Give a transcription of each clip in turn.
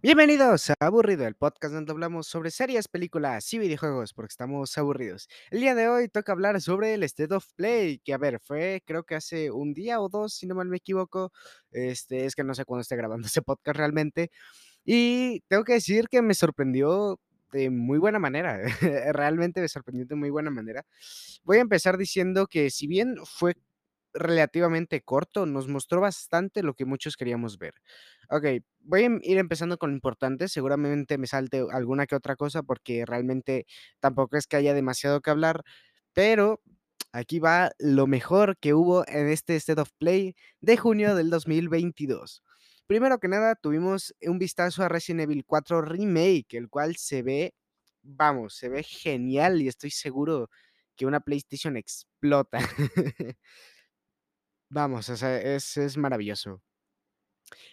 Bienvenidos a Aburrido, el podcast donde hablamos sobre series, películas y videojuegos porque estamos aburridos. El día de hoy toca hablar sobre el State of Play, que a ver, fue creo que hace un día o dos, si no mal me equivoco. Este, es que no sé cuándo esté grabando ese podcast realmente. Y tengo que decir que me sorprendió de muy buena manera. Realmente me sorprendió de muy buena manera. Voy a empezar diciendo que si bien fue relativamente corto, nos mostró bastante lo que muchos queríamos ver. Okey, voy a em ir empezando con lo importante, seguramente me salte alguna que otra cosa, porque realmente tampoco es que haya demasiado que hablar, pero aquí va lo mejor que hubo en este State of Play de junio del 2022. Primero que nada, tuvimos un vistazo a Resident Evil 4 Remake, el cual se ve, vamos, se ve genial y estoy seguro que una PlayStation explota. Vamos, o sea, es es maravilloso.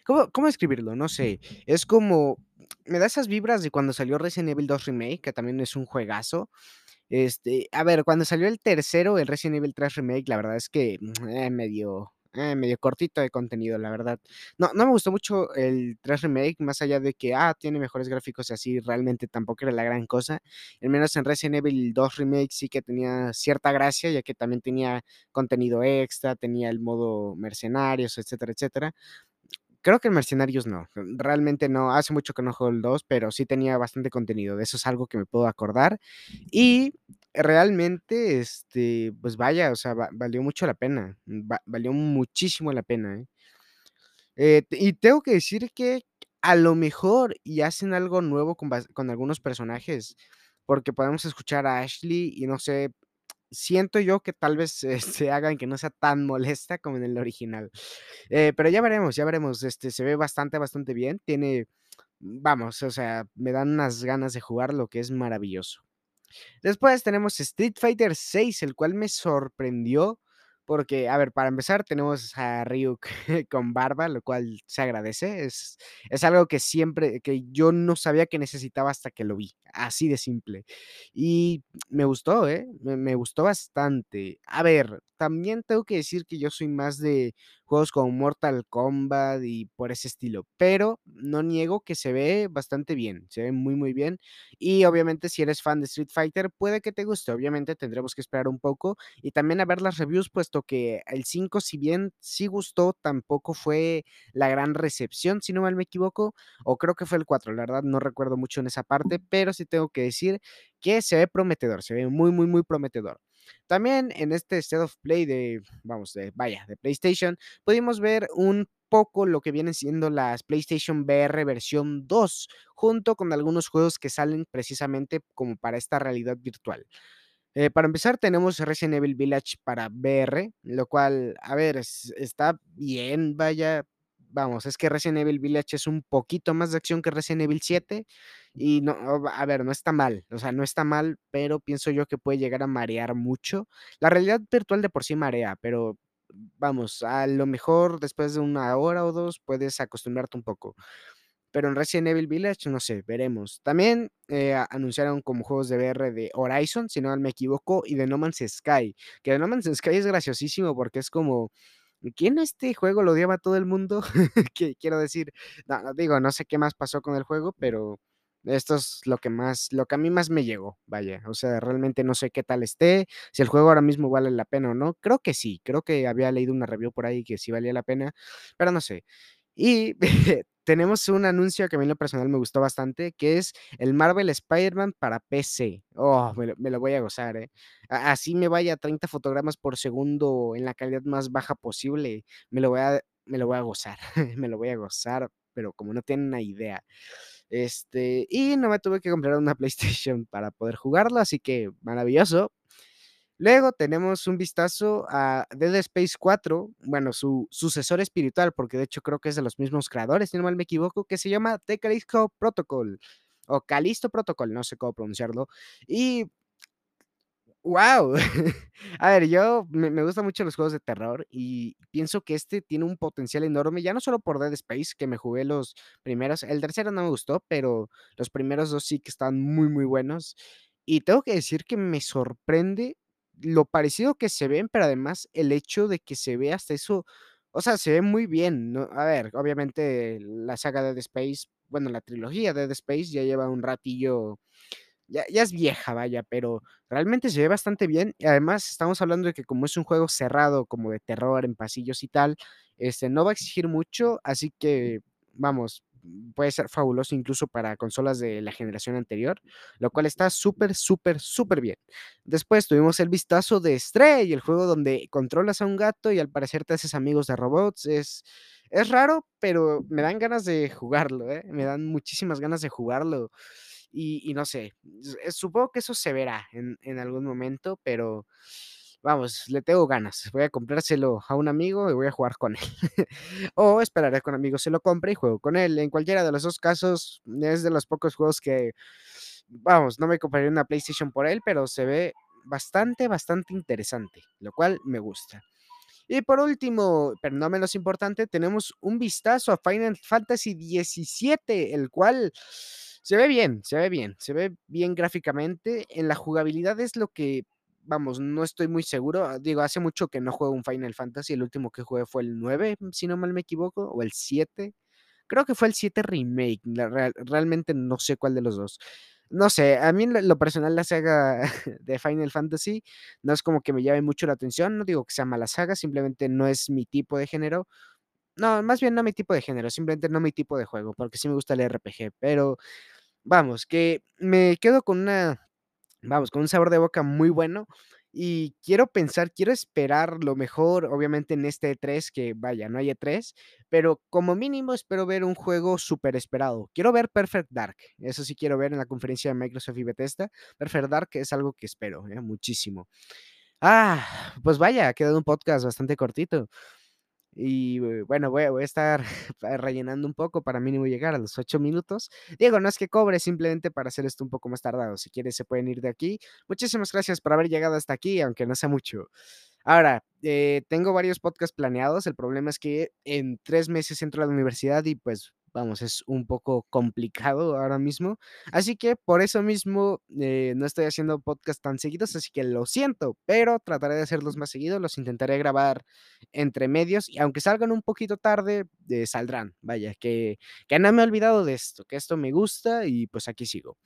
¿Cómo cómo describirlo? No sé, es como me da esas vibras de cuando salió Resident Evil 2 Remake, que también es un juegazo. Este, a ver, cuando salió el tercero, el Resident Evil 3 Remake, la verdad es que, eh, medio, eh, medio cortito de contenido, la verdad. No no me gustó mucho el 3 Remake, más allá de que, ah, tiene mejores gráficos y así, realmente tampoco era la gran cosa. Al menos en Resident Evil 2 Remake sí que tenía cierta gracia, ya que también tenía contenido extra, tenía el modo mercenarios, etcétera, etcétera. Creo que en Mercenarios no, realmente no, hace mucho que no juego el 2, pero sí tenía bastante contenido, de eso es algo que me puedo acordar. Y realmente, este, pues vaya, o sea, va valió mucho la pena, va valió muchísimo la pena, ¿eh? Eh, y tengo que decir que a lo mejor y hacen algo nuevo con con algunos personajes, porque podemos escuchar a Ashley y no sé, siento yo que tal vez, se hagan que no sea tan molesta como en el original. Eh, pero ya veremos, ya veremos, este, se ve bastante, bastante bien, tiene, vamos, o sea, me dan unas ganas de jugar lo que es maravilloso. Después tenemos Street Fighter 6, el cual me sorprendió porque, a ver, para empezar, tenemos a Ryuk con barba, lo cual se agradece. Es es algo que siempre que yo no sabía que necesitaba hasta que lo vi, así de simple. Y me gustó, ¿eh? Me me gustó bastante. A ver, también tengo que decir que yo soy más de juegos como Mortal Kombat y por ese estilo, pero no niego que se ve bastante bien, se ve muy, muy bien. Y obviamente, si eres fan de Street Fighter, puede que te guste. Obviamente, tendremos que esperar un poco y también a ver las reviews, puesto que el 5, si bien sí gustó, tampoco fue la gran recepción, si no mal me equivoco, o creo que fue el 4, la verdad no recuerdo mucho en esa parte, pero sí tengo que decir que se ve prometedor, se ve muy, muy, muy prometedor. También en este State of Play de, vamos, de vaya, de PlayStation, pudimos ver un poco lo que vienen siendo las PlayStation VR versión 2, junto con algunos juegos que salen precisamente como para esta realidad virtual. Eh, para empezar, tenemos Resident Evil Village para VR, lo cual, a ver, es está bien, vaya, vamos, es que Resident Evil Village es un poquito más de acción que Resident Evil 7 y no, a ver, no está mal, o sea, no está mal, pero pienso yo que puede llegar a marear mucho. La realidad virtual de por sí marea, pero vamos, a lo mejor después de una hora o 2 puedes acostumbrarte un poco. Pero en Resident Evil Village, no sé, veremos. También, eh, anunciaron como juegos de VR de Horizon, si no me equivoco, y de No Man's Sky, que de No Man's Sky es graciosísimo porque es como, ¿quién este juego lo odiaba a todo el mundo? Quiero decir, no digo, no sé qué más pasó con el juego, pero esto es lo que más lo que a mí más me llegó, vaya, o sea, realmente no sé qué tal esté, si el juego ahora mismo vale la pena o no, creo que sí, creo que había leído una review por ahí que sí valía la pena, pero no sé. Y tenemos un anuncio que a mí en lo personal me gustó bastante, que es el Marvel Spider-Man para PC. Oh, me lo voy a gozar, ¿eh? Así me vaya a 30 fotogramas por segundo en la calidad más baja posible, me lo voy a me lo voy a gozar, me lo voy a gozar, pero como no tienen una idea. Este, y no me tuve que comprar una PlayStation para poder jugarlo, así que maravilloso. Luego tenemos un vistazo a Dead Space 4, bueno, su sucesor espiritual, porque de hecho creo que es de los mismos creadores, si no mal me equivoco, que se llama The Callisto Protocol, o Callisto Protocol, no sé cómo pronunciarlo. Y ¡Guau! A ver, yo me me gustan mucho los juegos de terror y pienso que este tiene un potencial enorme, ya no solo por Dead Space, que me jugué los primeros, el tercero no me gustó, pero los primeros 2 sí que están muy, muy buenos. Y tengo que decir que me sorprende lo parecido que se ven, pero además el hecho de que se ve hasta eso, o sea, se ve muy bien. A ver, obviamente la saga de Dead Space bueno, la trilogía de Dead Space ya lleva un ratillo ya ya es vieja, vaya, pero realmente se ve bastante bien, y además estamos hablando de que como es un juego cerrado, como de terror en pasillos y tal, este, no va a exigir mucho, así que, vamos, puede ser fabuloso incluso para consolas de la generación anterior, lo cual está súper, súper, superbién. Después tuvimos el vistazo de Stray, el juego donde controlas a un gato y al parecer te haces amigos de robots, es es raro, pero me dan ganas de jugarlo, ¿eh? Me dan muchísimas ganas de jugarlo. Y no sé, s supongo que eso se verá en en algún momento, pero vamos, le tengo ganas. Voy a comprárselo a un amigo y voy a jugar con él. O esperaré que un amigo se lo compre y juego con él. En cualquiera de los 2 casos, es de los pocos juegos que, vamos, no me compraría una PlayStation por él, pero se ve bastante, bastante interesante, lo cual me gusta. Y por último, pero no menos importante, tenemos un vistazo a Final Fantasy XVII, el cual se ve bien, se ve bien, se ve bien gráficamente. En la jugabilidad es lo que, vamos, no estoy muy seguro. Digo, hace mucho que no juego un Final Fantasy, el último que jugué fue el 9, si no mal me equivoco, o el 7. Creo que fue el 7 remake, realmente no sé cuál de los 2. No sé, a mí lo personal la saga de Final Fantasy no es como que me llame mucho la atención, no digo que sea mala saga, simplemente no es mi tipo de género. No, más bien no mi tipo de género, simplemente no mi tipo de juego, porque sí me gusta el RPG, pero vamos, que me quedo con una vamos, con un sabor de boca muy bueno, y quiero pensar, quiero esperar lo mejor, obviamente, en este E3, que vaya, no hay E3, pero como mínimo espero ver un juego superesperado. Quiero ver Perfect Dark, eso sí quiero ver en la conferencia de Microsoft y Bethesda. Perfect Dark es algo que espero, eh, muchísimo. Ah, pues vaya, ha quedado un podcast bastante cortito. Y bueno, voy a estar rellenando un poco para mínimo llegar a los 8 minutos. Digo, no es que cobre, simplemente para hacer esto un poco más tardado. Si quieres, se pueden ir de aquí. Muchísimas gracias por haber llegado hasta aquí, aunque no sea mucho. Ahora, eh, tengo varios podcasts planeados. El problema es que en 3 meses entro a la universidad y, pues, vamos, es un poco complicado ahora mismo. Así que por eso mismo, eh, no estoy haciendo podcast tan seguidos, así que lo siento, pero trataré de hacerlos más seguidos. Los intentaré grabar entre medios y aunque salgan un poquito tarde, eh, saldrán. Vaya, que que no me he olvidado de esto, que esto me gusta y, pues, aquí sigo.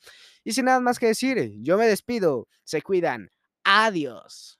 Y sin nada más que decir, yo me despido. Se cuidan. Adiós.